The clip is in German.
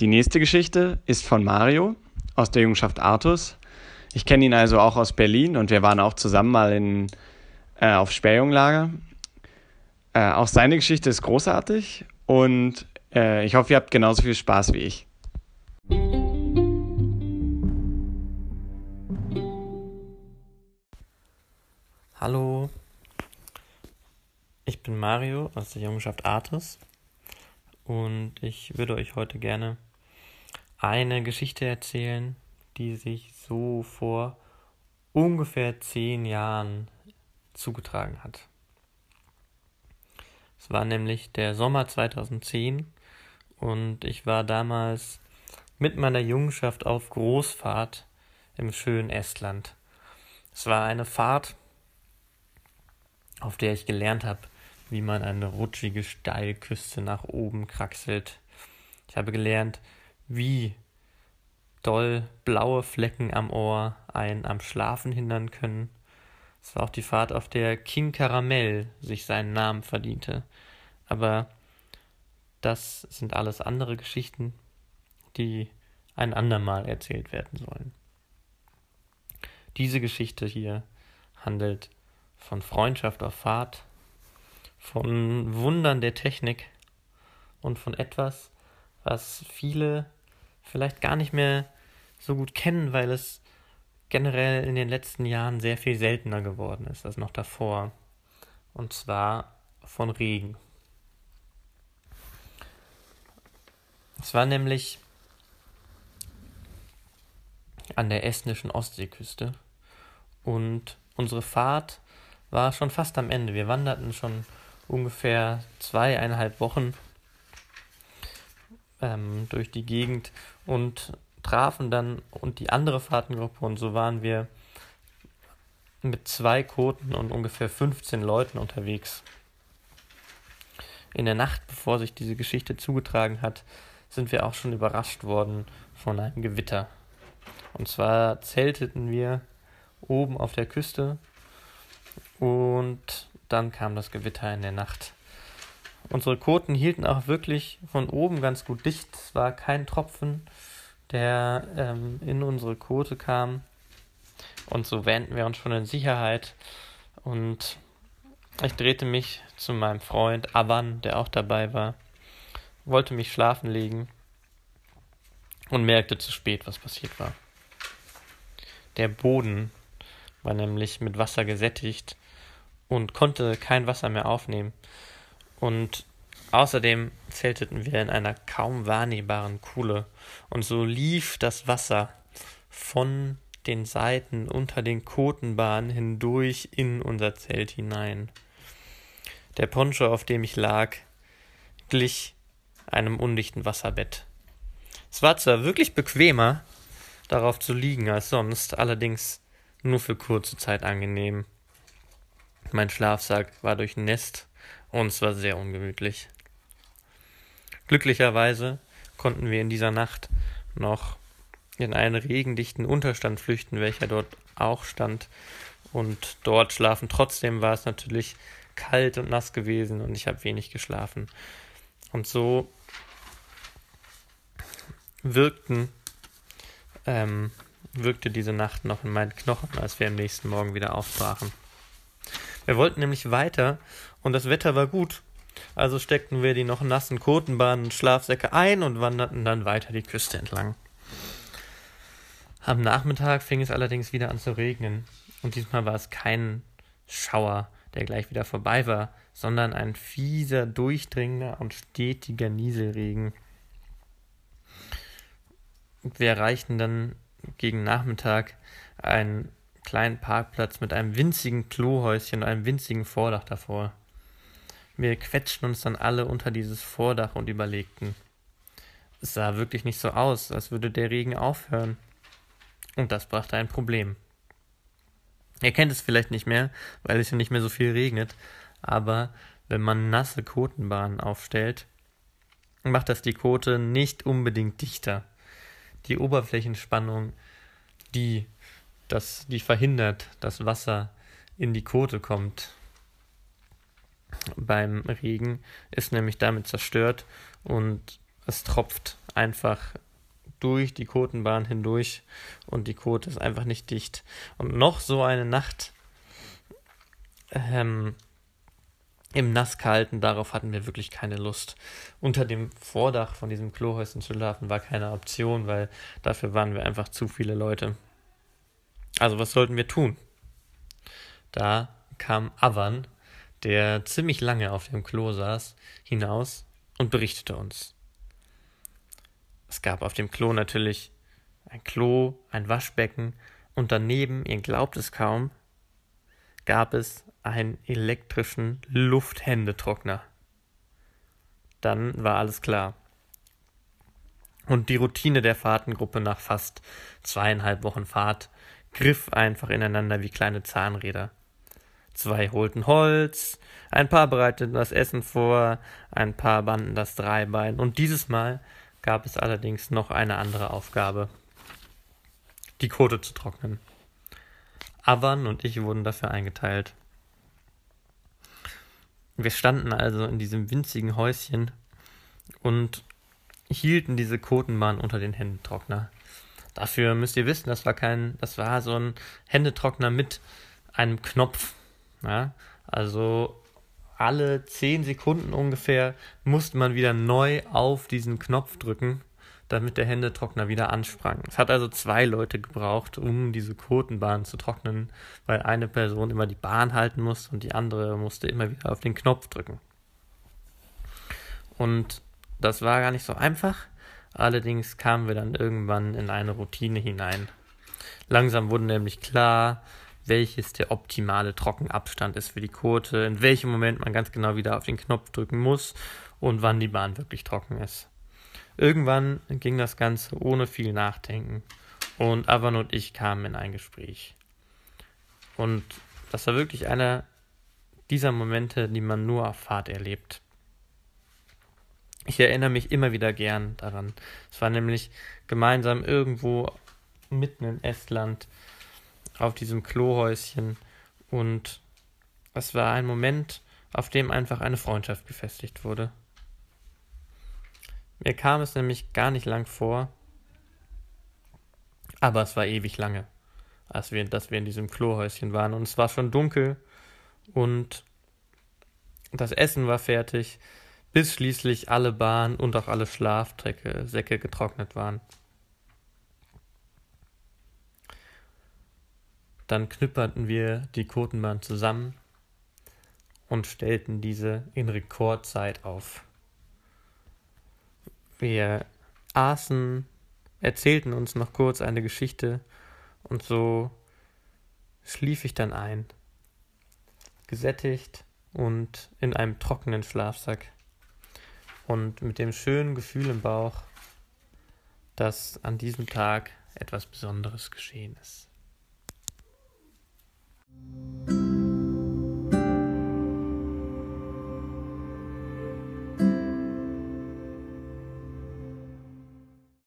Die nächste Geschichte ist von Mario aus der Jungenschaft Artus. Ich kenne ihn also auch aus Berlin und wir waren auch zusammen mal in, äh, auf Sperrjunglager. Äh, auch seine Geschichte ist großartig und äh, ich hoffe, ihr habt genauso viel Spaß wie ich. Hallo, ich bin Mario aus der Jungenschaft Artus und ich würde euch heute gerne eine Geschichte erzählen, die sich so vor ungefähr zehn Jahren zugetragen hat. Es war nämlich der Sommer 2010 und ich war damals mit meiner Jungenschaft auf Großfahrt im schönen Estland. Es war eine Fahrt, auf der ich gelernt habe, wie man eine rutschige Steilküste nach oben kraxelt. Ich habe gelernt, wie doll blaue Flecken am Ohr einen am Schlafen hindern können. Es war auch die Fahrt, auf der King Caramel sich seinen Namen verdiente. Aber das sind alles andere Geschichten, die ein andermal erzählt werden sollen. Diese Geschichte hier handelt von Freundschaft auf Fahrt, von Wundern der Technik und von etwas, was viele vielleicht gar nicht mehr so gut kennen, weil es generell in den letzten Jahren sehr viel seltener geworden ist als noch davor. Und zwar von Regen. Es war nämlich an der estnischen Ostseeküste und unsere Fahrt war schon fast am Ende. Wir wanderten schon ungefähr zweieinhalb Wochen ähm, durch die Gegend und trafen dann und die andere Fahrtengruppe und so waren wir mit zwei Koten und ungefähr 15 Leuten unterwegs. In der Nacht, bevor sich diese Geschichte zugetragen hat, sind wir auch schon überrascht worden von einem Gewitter. Und zwar zelteten wir oben auf der Küste und dann kam das Gewitter in der Nacht. Unsere Koten hielten auch wirklich von oben ganz gut dicht. Es war kein Tropfen, der ähm, in unsere Kote kam. Und so wähnten wir uns schon in Sicherheit. Und ich drehte mich zu meinem Freund Avan, der auch dabei war, wollte mich schlafen legen und merkte zu spät, was passiert war. Der Boden war nämlich mit Wasser gesättigt und konnte kein Wasser mehr aufnehmen. Und außerdem zelteten wir in einer kaum wahrnehmbaren Kuhle. Und so lief das Wasser von den Seiten unter den Kotenbahnen hindurch in unser Zelt hinein. Der Poncho, auf dem ich lag, glich einem undichten Wasserbett. Es war zwar wirklich bequemer, darauf zu liegen als sonst, allerdings nur für kurze Zeit angenehm. Mein Schlafsack war durchnässt und es war sehr ungemütlich. Glücklicherweise konnten wir in dieser Nacht noch in einen regendichten Unterstand flüchten, welcher dort auch stand, und dort schlafen. Trotzdem war es natürlich kalt und nass gewesen und ich habe wenig geschlafen. Und so wirkten, ähm, wirkte diese Nacht noch in meinen Knochen, als wir am nächsten Morgen wieder aufbrachen. Wir wollten nämlich weiter und das Wetter war gut. Also steckten wir die noch nassen Kotenbahnen und Schlafsäcke ein und wanderten dann weiter die Küste entlang. Am Nachmittag fing es allerdings wieder an zu regnen. Und diesmal war es kein Schauer, der gleich wieder vorbei war, sondern ein fieser, durchdringender und stetiger Nieselregen. Wir erreichten dann gegen Nachmittag einen kleinen Parkplatz mit einem winzigen Klohäuschen und einem winzigen Vordach davor. Wir quetschten uns dann alle unter dieses Vordach und überlegten. Es sah wirklich nicht so aus, als würde der Regen aufhören. Und das brachte ein Problem. Ihr kennt es vielleicht nicht mehr, weil es ja nicht mehr so viel regnet, aber wenn man nasse Kotenbahnen aufstellt, macht das die Kote nicht unbedingt dichter. Die Oberflächenspannung, die dass die verhindert, dass Wasser in die Kote kommt. Beim Regen ist nämlich damit zerstört und es tropft einfach durch die Kotenbahn hindurch und die Kote ist einfach nicht dicht. Und noch so eine Nacht ähm, im Nasskalten, darauf hatten wir wirklich keine Lust. Unter dem Vordach von diesem Klohäuschen zu schlafen war keine Option, weil dafür waren wir einfach zu viele Leute. Also was sollten wir tun? Da kam Avan, der ziemlich lange auf dem Klo saß, hinaus und berichtete uns. Es gab auf dem Klo natürlich ein Klo, ein Waschbecken und daneben, ihr glaubt es kaum, gab es einen elektrischen Lufthändetrockner. Dann war alles klar. Und die Routine der Fahrtengruppe nach fast zweieinhalb Wochen Fahrt griff einfach ineinander wie kleine Zahnräder. Zwei holten Holz, ein paar bereiteten das Essen vor, ein paar banden das Dreibein, und dieses Mal gab es allerdings noch eine andere Aufgabe. Die Kote zu trocknen. Avan und ich wurden dafür eingeteilt. Wir standen also in diesem winzigen Häuschen und hielten diese Kotenbahn unter den Händetrockner. Dafür müsst ihr wissen, das war kein, das war so ein Händetrockner mit einem Knopf. Ja? Also alle zehn Sekunden ungefähr musste man wieder neu auf diesen Knopf drücken, damit der Händetrockner wieder ansprang. Es hat also zwei Leute gebraucht, um diese Kotenbahn zu trocknen, weil eine Person immer die Bahn halten musste und die andere musste immer wieder auf den Knopf drücken. Und das war gar nicht so einfach. Allerdings kamen wir dann irgendwann in eine Routine hinein. Langsam wurde nämlich klar, welches der optimale Trockenabstand ist für die Kote, in welchem Moment man ganz genau wieder auf den Knopf drücken muss und wann die Bahn wirklich trocken ist. Irgendwann ging das Ganze ohne viel Nachdenken und Avan und ich kamen in ein Gespräch. Und das war wirklich einer dieser Momente, die man nur auf Fahrt erlebt. Ich erinnere mich immer wieder gern daran. Es war nämlich gemeinsam irgendwo mitten in Estland auf diesem Klohäuschen und es war ein Moment, auf dem einfach eine Freundschaft befestigt wurde. Mir kam es nämlich gar nicht lang vor, aber es war ewig lange, als wir, dass wir in diesem Klohäuschen waren und es war schon dunkel und das Essen war fertig, bis schließlich alle Bahn und auch alle Schlafsäcke getrocknet waren. Dann knüpperten wir die Kotenbahn zusammen und stellten diese in Rekordzeit auf. Wir aßen, erzählten uns noch kurz eine Geschichte und so schlief ich dann ein, gesättigt und in einem trockenen Schlafsack und mit dem schönen Gefühl im Bauch, dass an diesem Tag etwas Besonderes geschehen ist. thank you